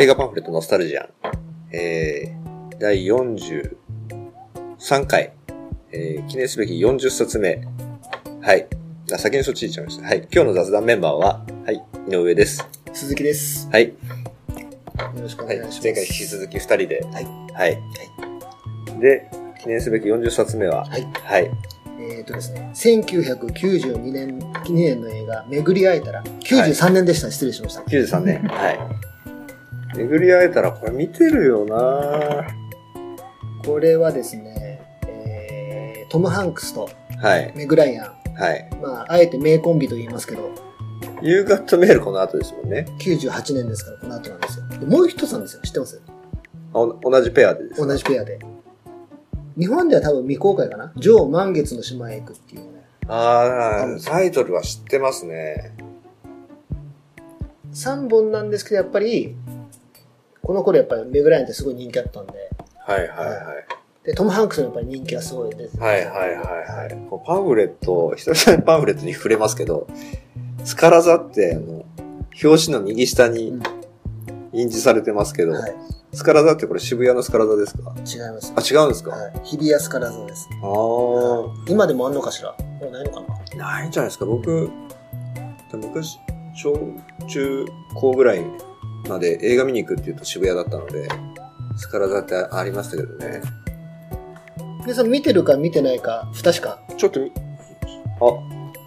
映画パンフレットノスタルジアン。えー、第43回。えー、記念すべき40冊目。はい。あ、先にそっち行っちゃいました。はい。今日の雑談メンバーは、はい、井上です。鈴木です。はい。よろしくおはい。願いします。前回引き続き2人で。はい。はい。で、記念すべき40冊目は、はい。はい。えっ、とですね、1992年、2年の映画、巡り会えたら、93年でした、失礼しました。93年。はい。巡り会えたら、これ見てるよなこれはですね、えー、トム・ハンクスとはい。メグライアン、はい。まあ、あえて名コンビと言いますけど、夕方メールこの後ですもんね。98年ですから、この後なんですよ。でもう一つなんですよ、知ってます？同じペアでですか？同じペアで。日本では多分未公開かな？ジョー満月の島へ行くっていうね。ああ、タイトルは知ってますね。3本なんですけど、やっぱり、この頃やっぱりメグライアンってすごい人気あったんで、はいはいはい。で、トム・ハンクスのやっぱり人気がすごい出ててはいはいはいはい。こうパンフレット、久々にパンフレットに触れますけど、スカラザって、あの、表紙の右下にうん印字されてますけど、はい。スカラザってこれ渋谷のスカラザですか？違います。あ、違うんですか、はい。日比谷スカラザです。ああ、今でもあんのかしら？もうないのかな？ないんじゃないですか？僕、昔、小中高ぐらいまで映画見に行くって言うと渋谷だったので、スカラザってありましたけどね。で、その見てるか見てないか、不確か。ちょっとみ、あ、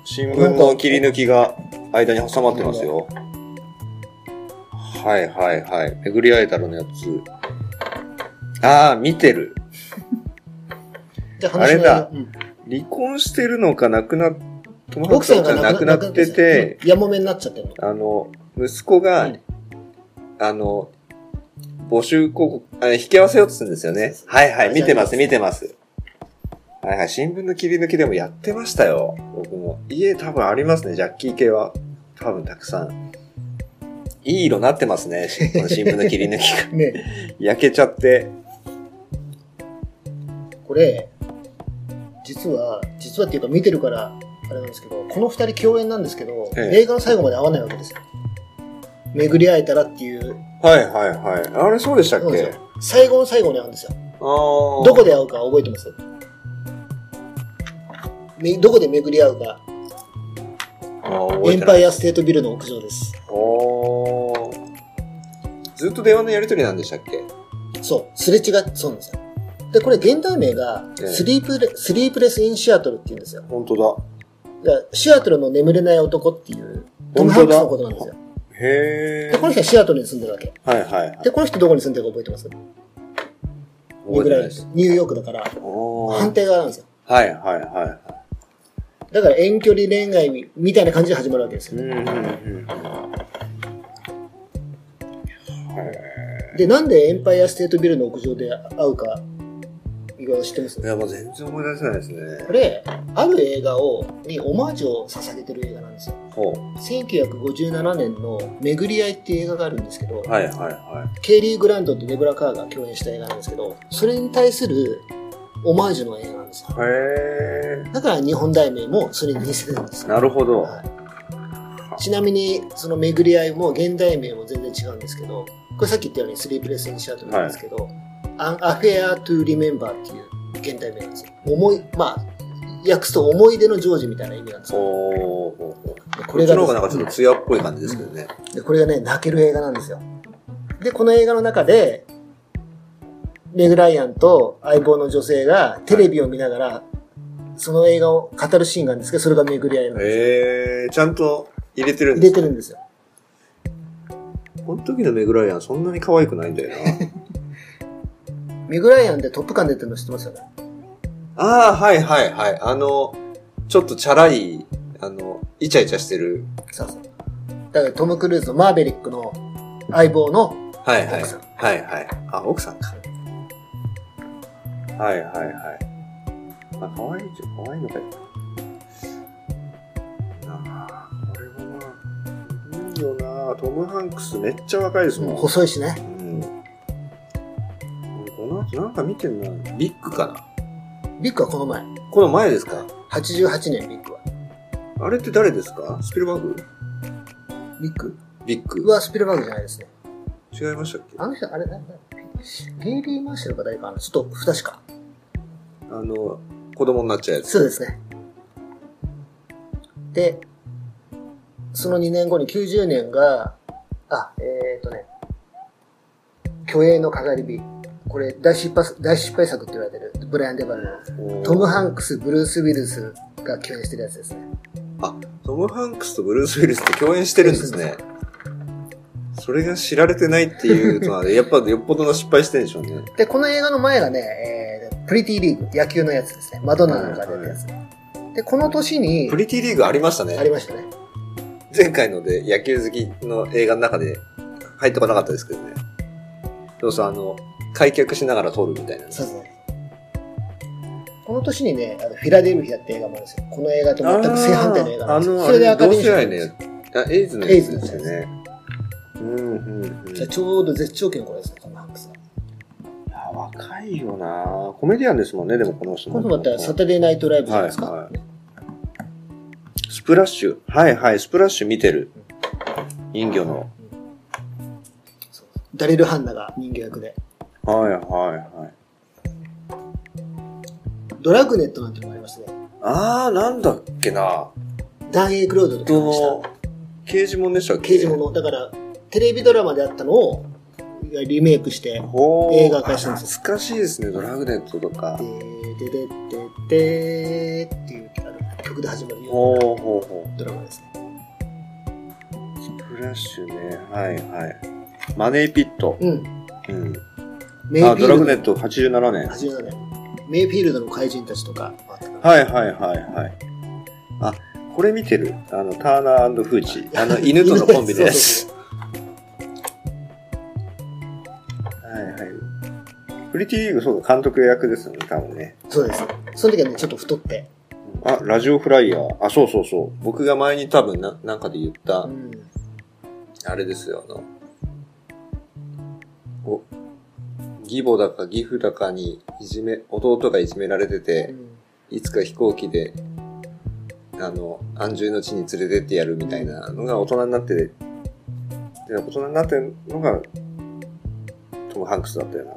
新聞の切り抜きが間に挟まってますよ。はいはいはい。巡り会えたらのやつ。ああ、見てる。じゃああれだうん離婚してるのか亡くなっ、友達さんが亡くなってて、うんやもめになっちゃってるの。あの、息子が、うんあの、募集広告、あ引き合わせようとするんですよね。はいはい、見てます、見てます。はいはい、新聞の切り抜きでもやってましたよ。僕も。家多分ありますね、ジャッキー系は。多分たくさん。いい色なってますね、この新聞の切り抜きが。ね焼けちゃって。これ、実は、実はっていうか見てるから、あれなんですけど、この二人共演なんですけど、ええ映画の最後まで会わないわけですよ。巡り会えたらっていう、はいはいはい。あれそうでしたっけ？最後の最後に会うんですよ。どこで会うか覚えてます？めどこで巡り会うか、エンパイアステートビルの屋上です。ずっと電話のやりとりなんでしたっけ？そう、すれ違っ、そうなんですよ。で、これ現代名が、ええスリープレ、スリープレスインシアトルって言うんですよ。本当だ。シアトルの眠れない男っていう、トム・ハンクスのことなんですよ。へで、この人はシアトルに住んでるわけ。はいはいはい。で、この人どこに住んでるか覚えてます？覚えてないです。ニューヨークだから、反対側なんですよ。はいはいはだから遠距離恋愛みみたいな感じで始まるわけですい。うよ。んうんうん。で、なんでエンパイアステートビルの屋上で会うか、いろいろ知ってます？いやもう全然思い出せないですねこ。れ、ある映画を、にオマージュを捧げてる映画1957年の巡り合いっていう映画があるんですけど、う。はいはいはケイリー・グラントとデブラ・カーが共演した映画なんですけど、それに対するオマージュの映画なんですよ。い。へだから日本題名もそれに似せてるんです。なるほど。はいちなみに、その巡り合いも現代名も全然違うんですけど、これさっき言ったようにスリープレスインシアトルなんですけど、An Affair to Remember っていう現代名なんですよ。思い、まあ、訳すと思い出の成就みたいな意味なんですよ。おこれがこっちの方がなんかちょっと艶っぽい感じですけどね。で、これがね、泣ける映画なんですよ。で、この映画の中で、メグライアンと相棒の女性がテレビを見ながら、その映画を語るシーンがあるんですけど、それが巡り合いなんですよ。へー。ちゃんと入れてるん入ですかれてるんですよ。この時のメグライアンそんなに可愛くないんだよな。メグライアンでトップガン出てるの知ってますよね？ああ、はいはいはい。あの、ちょっとチャラい、あの、イチャイチャしてる。そうそう。だからトム・クルーズのマーベリックの相棒のはいはい。はいはい。あ、奥さんか。はいはいはい。あ、可愛いじゃん。可愛いのかよ。なあ、これもまあ、いいよなトム・ハンクスめっちゃ若いですもん。細いしね。うん。この後なんか見てんな。ビッグかなビッグはこの前。この前ですか？88年ビッグは。あれって誰ですか？スピルバーグ？ビッグ？ビッグ。はスピルバーグじゃないですね。違いましたっけ？あの人、あれ、なんだゲイリー・マーシャルか誰かなちょっと不確か。あの、子供になっちゃうやつ。そうですね。で、その2年後に90年が、あ、えっ、ー、とね、虚栄のかがり火。これ大失敗、大失敗作って言われてる、ブライアン・デバルの。トム・ハンクス、ブルース・ウィルスが共演してるやつですね。トム・ハンクスとブルース・ウィルスって共演してるんですね。それが知られてないっていうのは、やっぱよっぽどの失敗してるんでしょうね。で、この映画の前がね、えー、プリティリーグ、野球のやつですね。マドンナなんか出たやつ。で、この年にプ、リティリーグありましたねあ。りましたね。前回ので野球好きの映画の中で入ってこなかったですけどね。そうそう、あの、開脚しながら撮るみたいなね。そうですね。この年にね、あのフィラデルフィアって映画もあるんですよ。この映画と全く正反対の映画なんですよ。あの、それでアカデミー賞ね。あ、エイズのやつですよね。うん、うん、うん。じゃあちょうど絶頂期の頃ですね、トム・ハンクスは。いや若いよなコメディアンですもんね、でもこの人も。今度またサタデーナイトライブじゃないですか？はいはいスプラッシュ。はいはい、スプラッシュ見てる。人魚の。ダリル・ハンナが人形役で。はいはいはい。ドラグネットなんてのがありましたね。あー、なんだっけなダン・エイ・クロードとど共演したの、刑事物でしたっけ？刑事物。だから、テレビドラマであったのをリメイクして、ほー映画化したんですよ懐かしいですね、ドラグネットとか。でででででっていうあの曲で始まるよほうほうほドラマですね。う。スプラッシュね、はいはい。マネーピット。うん。うん。メイあ、フィールドドラグネット87年。87年。メイフィールドの怪人たちとかはいはいはいはい。あ、これ見てる？あの、ターナーフーチ。あの、犬とのコンビのやつ。そうそうはいはい。プリティリーグ、そうか、監督役ですよね、多分ね。そうそうです。その時はね、ちょっと太って。あ、ラジオフライヤー。あ、そうそうそう。僕が前に多分な、なんかで言ったう、ん。あれですよ、あの、お、義母だか義父だかにいじめ、弟がいじめられてて、いつか飛行機で、あの、安住の地に連れてってやるみたいなのが大人になって、で大人になってるのが、トム・ハンクスだったよな。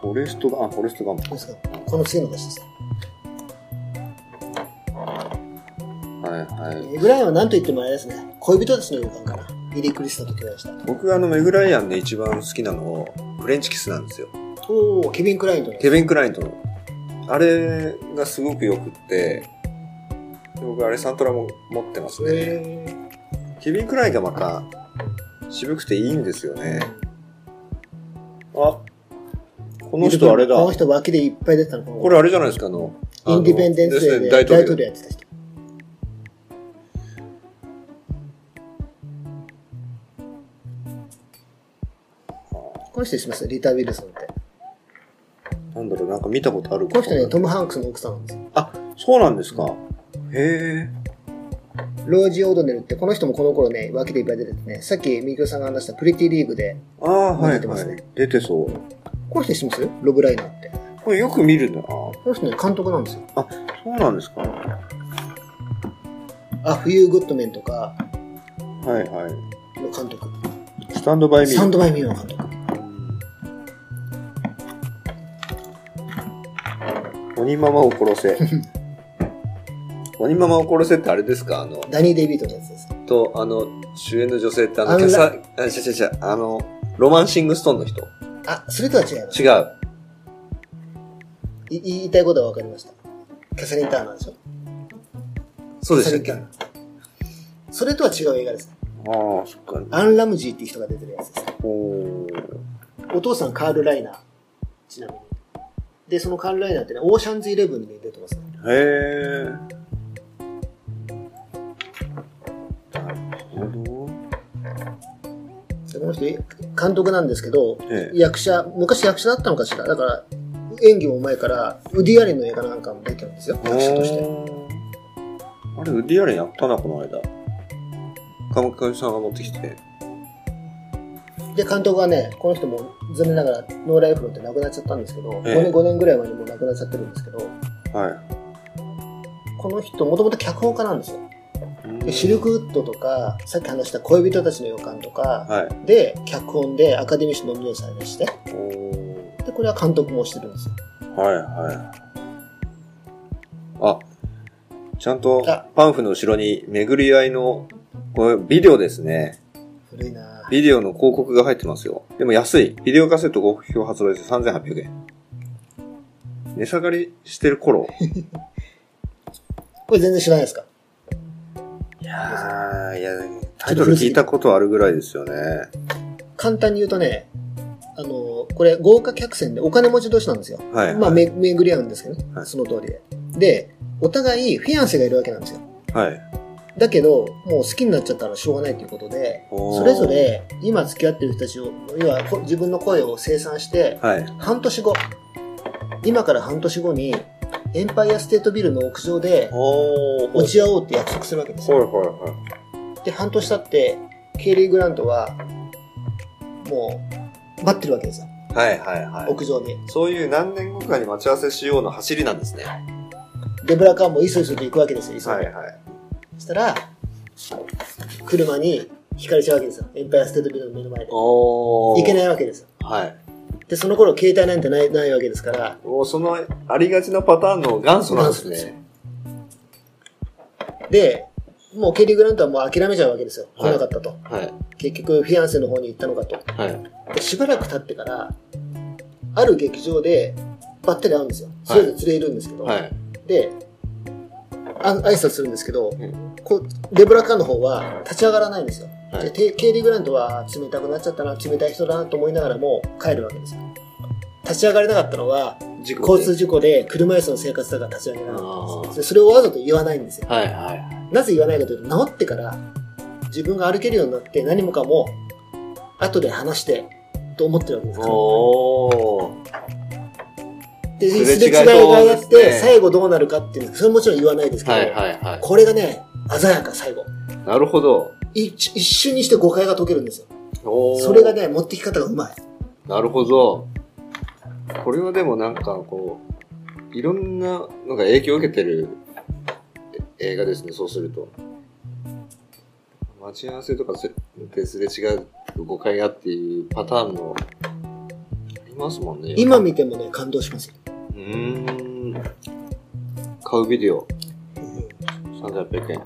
フォレストガン、あ、フォレストガン。この次の年です。はいはい。メグライアンは何と言ってもあれですね。恋人たちの予感かな。ビリー・クリスタと共演した。僕があの、メグライアンで一番好きなの、フレンチキスなんですよ。おおケビン・クラインとね。ケビン・クラインとの。あれがすごく良くって、僕あれサントラも持ってますね。へケビン・クラインがまた渋くていいんですよね。あ、この人あれだ。この人脇でいっぱい出てたの。これあれじゃないですか、あの、インディペンデンスデーで。大統領やってた人。の人知ってます？リタ・ウィルソンって。なんだろう、なんか見たことあるこの人ね、トム・ハンクスの奥さんなんですよ。あ、そうなんですか。へえ。ロージ・オードネルって、この人もこの頃ね、脇でいっぱい出ててね、さっきミキオさんが話したプリティリーグで、ああ、はいはい出てますね。出てそう。この人知ってます？ロブ・ライナーって。これよく見るな。この人ね、監督なんですよ。そうなんですか。あ、フユー・グッドメンとかはいはい。の監督。スタンドバイミー。サンドバイ・ミーの監督。鬼ママを殺せ。鬼ママを殺せってあれですか？あの、ダニー・デイビートのやつです。と、あの、主演の女性ってあの、アンラキャサ、あ、違う違う違う、あの、ロマンシングストーンの人。あ、それとは違います。違う。い言いたいことは分かりました。キャサリン・ターナーでしょそうでしたっけ？キャサリンターナーそれとは違う映画です。ああ、そっか。アン・ラムジーっていう人が出てるやつです。おーお父さんカール・ライナー。ちなみに。で、そのカール・ライナーってね、オーシャンズイレブンに出てますね。へえ。なるほど。でこの人、監督なんですけど、ええ役者、昔役者だったのかしら。だから、演技も前から、ウディ・アレンの映画なんかも出てるんですよ、役者として。あれ、ウディアレンやったな、この間。カムカミさんが持ってきて。で、監督はね、この人も残念ながらノーライフロンって亡くなっちゃったんですけど、ええ5年、5年ぐらい前にもう亡くなっちゃってるんですけど、はい。この人、もともと脚本家なんですよ。でシルクウッドとか、さっき話した恋人たちの予感とか、はい。で、脚本でアカデミー賞ノミネートされまして、で、これは監督もしてるんですよ。はいはい。あ、ちゃんとあパンフの後ろに巡り合いの、これビデオですね。古いなぁビデオの広告が入ってますよ。でも安い。ビデオカセット好評発売で3800円。値下がりしてる頃。これ全然知らないですか？いやー、いや、タイトル聞いたことあるぐらいですよね。簡単に言うとね、あの、これ豪華客船でお金持ち同士なんですよ。はい。まあ、め、巡り合うんですけどね。はいその通りで。で、お互いフィアンセがいるわけなんですよ。はい。だけど、もう好きになっちゃったらしょうがないということで、それぞ、れ今付き合ってる人たちを、要はこ自分の声を生産して、はい。半年後、今から半年後に、エンパイアステートビルの屋上で。落ち合おうって約束するわけですよ。はいはいはい。で、半年経って、ケイリー・グラントは、もう、待ってるわけですよ。はいはいはい。屋上に。そういう何年後かに待ち合わせしようの走りなんですね。デブラカーもいそいそと行くわけですよ、急いで。はいはい。そしたら、車に引かれちゃうわけですよ。エンパイアステートビルの目の前で。お行けい。ないわけですよ。はい。で、その頃携帯なんてないないわけですから、もうそのありがちなパターンの元祖なんですね。で、もうケイリー・グラントはもう諦めちゃうわけですよ。来はいなかったと。はい。結局、フィアンセの方に行ったのかと。はい。でしばらく経ってから、ある劇場でばったり会うんですよ。それぞれ連れいるんですけど、はい。で、あ挨拶するんですけど、んこうデブラカーの方は立ち上がらないんですよ。はいでテケイリー・グラントは冷たくなっちゃったな、冷たい人だなと思いながらも帰るわけですよ。立ち上がれなかったのは、交通事故で車椅子の生活だから立ち上げられなかったんですでそれをわざと言わないんですよ。はいはい。なぜ言わないかというと、治ってから自分が歩けるようになって何もかも後で話してと思ってるわけですから。で、すすれ違いがあって、最後どうなるかっていうのそれはもちろん言わないですけど、はいはいはい。これがね、鮮やか最後。なるほど。い一瞬にして誤解が解けるんですよ。それがね、持ってき方がうまい。なるほど。これはでもなんかこう、いろんなのが影響を受けてるえ映画ですね、そうすると。待ち合わせとかすれ違う誤解がっていうパターンの、ありますもんね。今見てもね、感動しますよ。うーん。買うビデオ、3800円。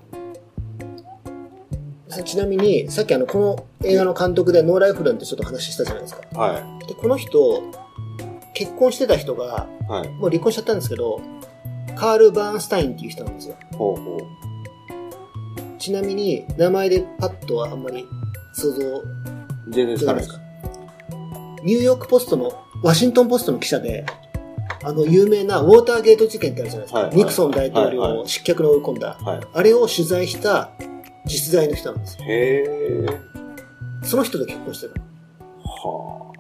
ちなみに、さっきあの、この映画の監督でノーライフランってちょっと話したじゃないですか。はで、この人、結婚してた人が、い。はい。もう離婚しちゃったんですけど、カール・バーンスタインっていう人なんですよ。ほうほう。ちなみに、名前でパッとはあんまり想像全然つかかないですす。。ニューヨークポストの、ワシントンポストの記者で、あの、有名なウォーターゲート事件ってあるじゃないですか。はいはいニクソン大統領はいはを失脚に追い込んだ。はい。あれを取材した実在の人なんですよ。へえ。その人と結婚してた。は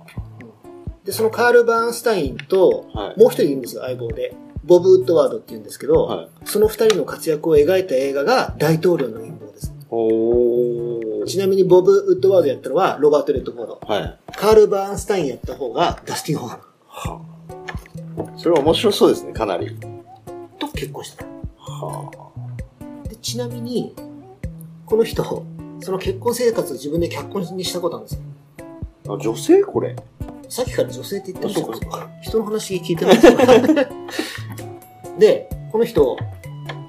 で、そのカール・バーンスタインと、あ。はい。もう一人いるんですよ、相棒で。ボブ・ウッドワードって言うんですけど、はい。その二人の活躍を描いた映画が大統領の陰謀です。ちなみにボブ・ウッドワードやったのはロバート・レッドフォード。はい。カール・バーンスタインやった方がダスティン・ホームはあ。それは面白そうですね、かなり。と結婚してた。はでちなみに、この人、その結婚生活を自分で脚本にしたことなんですよ。あ。あ、女性？これ。さっきから女性って言ってましたあそうか人の話聞いてないですかで、この人、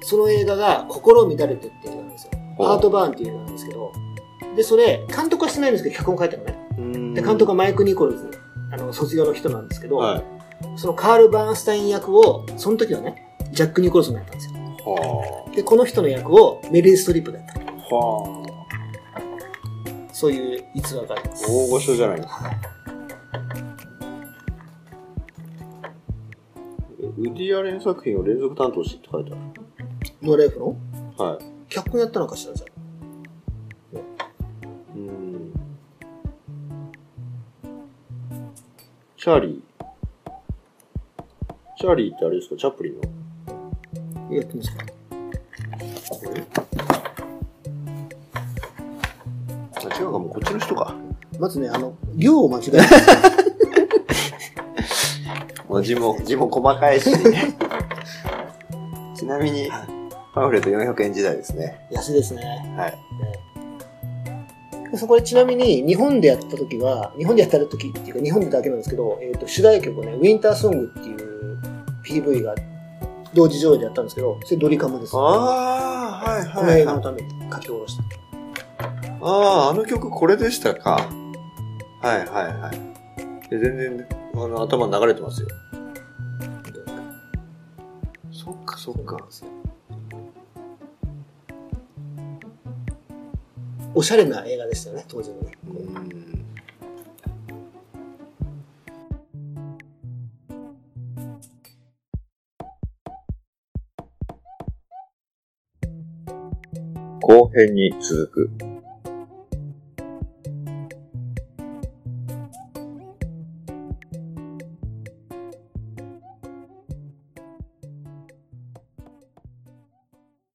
その映画が心を乱れてっていう映画なんですよ。ハートバーンっていう映画なんですけど、で、それ、監督はしてないんですけど、脚本書いたのね。で、監督はマイク・ニコルズ、あの、卒業の人なんですけど、はい。そのカール・バーンスタイン役を、その時はね、ジャック・ニコルソンがやったんですよ。はで、この人の役をメリー・ストリップがやった。あ。はあ。そういう逸話があります。大御所じゃないですか。はいウディ・アレン作品を連続担当しって書いてあノーライフの？る。はい。脚本やったのかしらじゃうん。チャーリー。チャーリーってあれですか？チャップリンの？あ。やってますか？これ？あ、違うかもうこっちの人か。まずね、あの、行を間違えた。もう字も、字も細かいし。ちなみに、パンフレット400円時代ですね。安いですね。はい。でそこでちなみに、日本でやった時は、日本でやった時っていうか、日本でだけなんですけど、えっ、と、主題曲をね、ウィンターソングっていう PV が同時上映でやったんですけど、それドリカムです。ああ、はいこのはい、はい。映画のために書き下ろした。ああ、あの曲これでしたか。はいはいはい。で全然、あの、頭流れてますよ。そっかそっか。おしゃれな映画でしたよね、当時のね。うん。編に続く。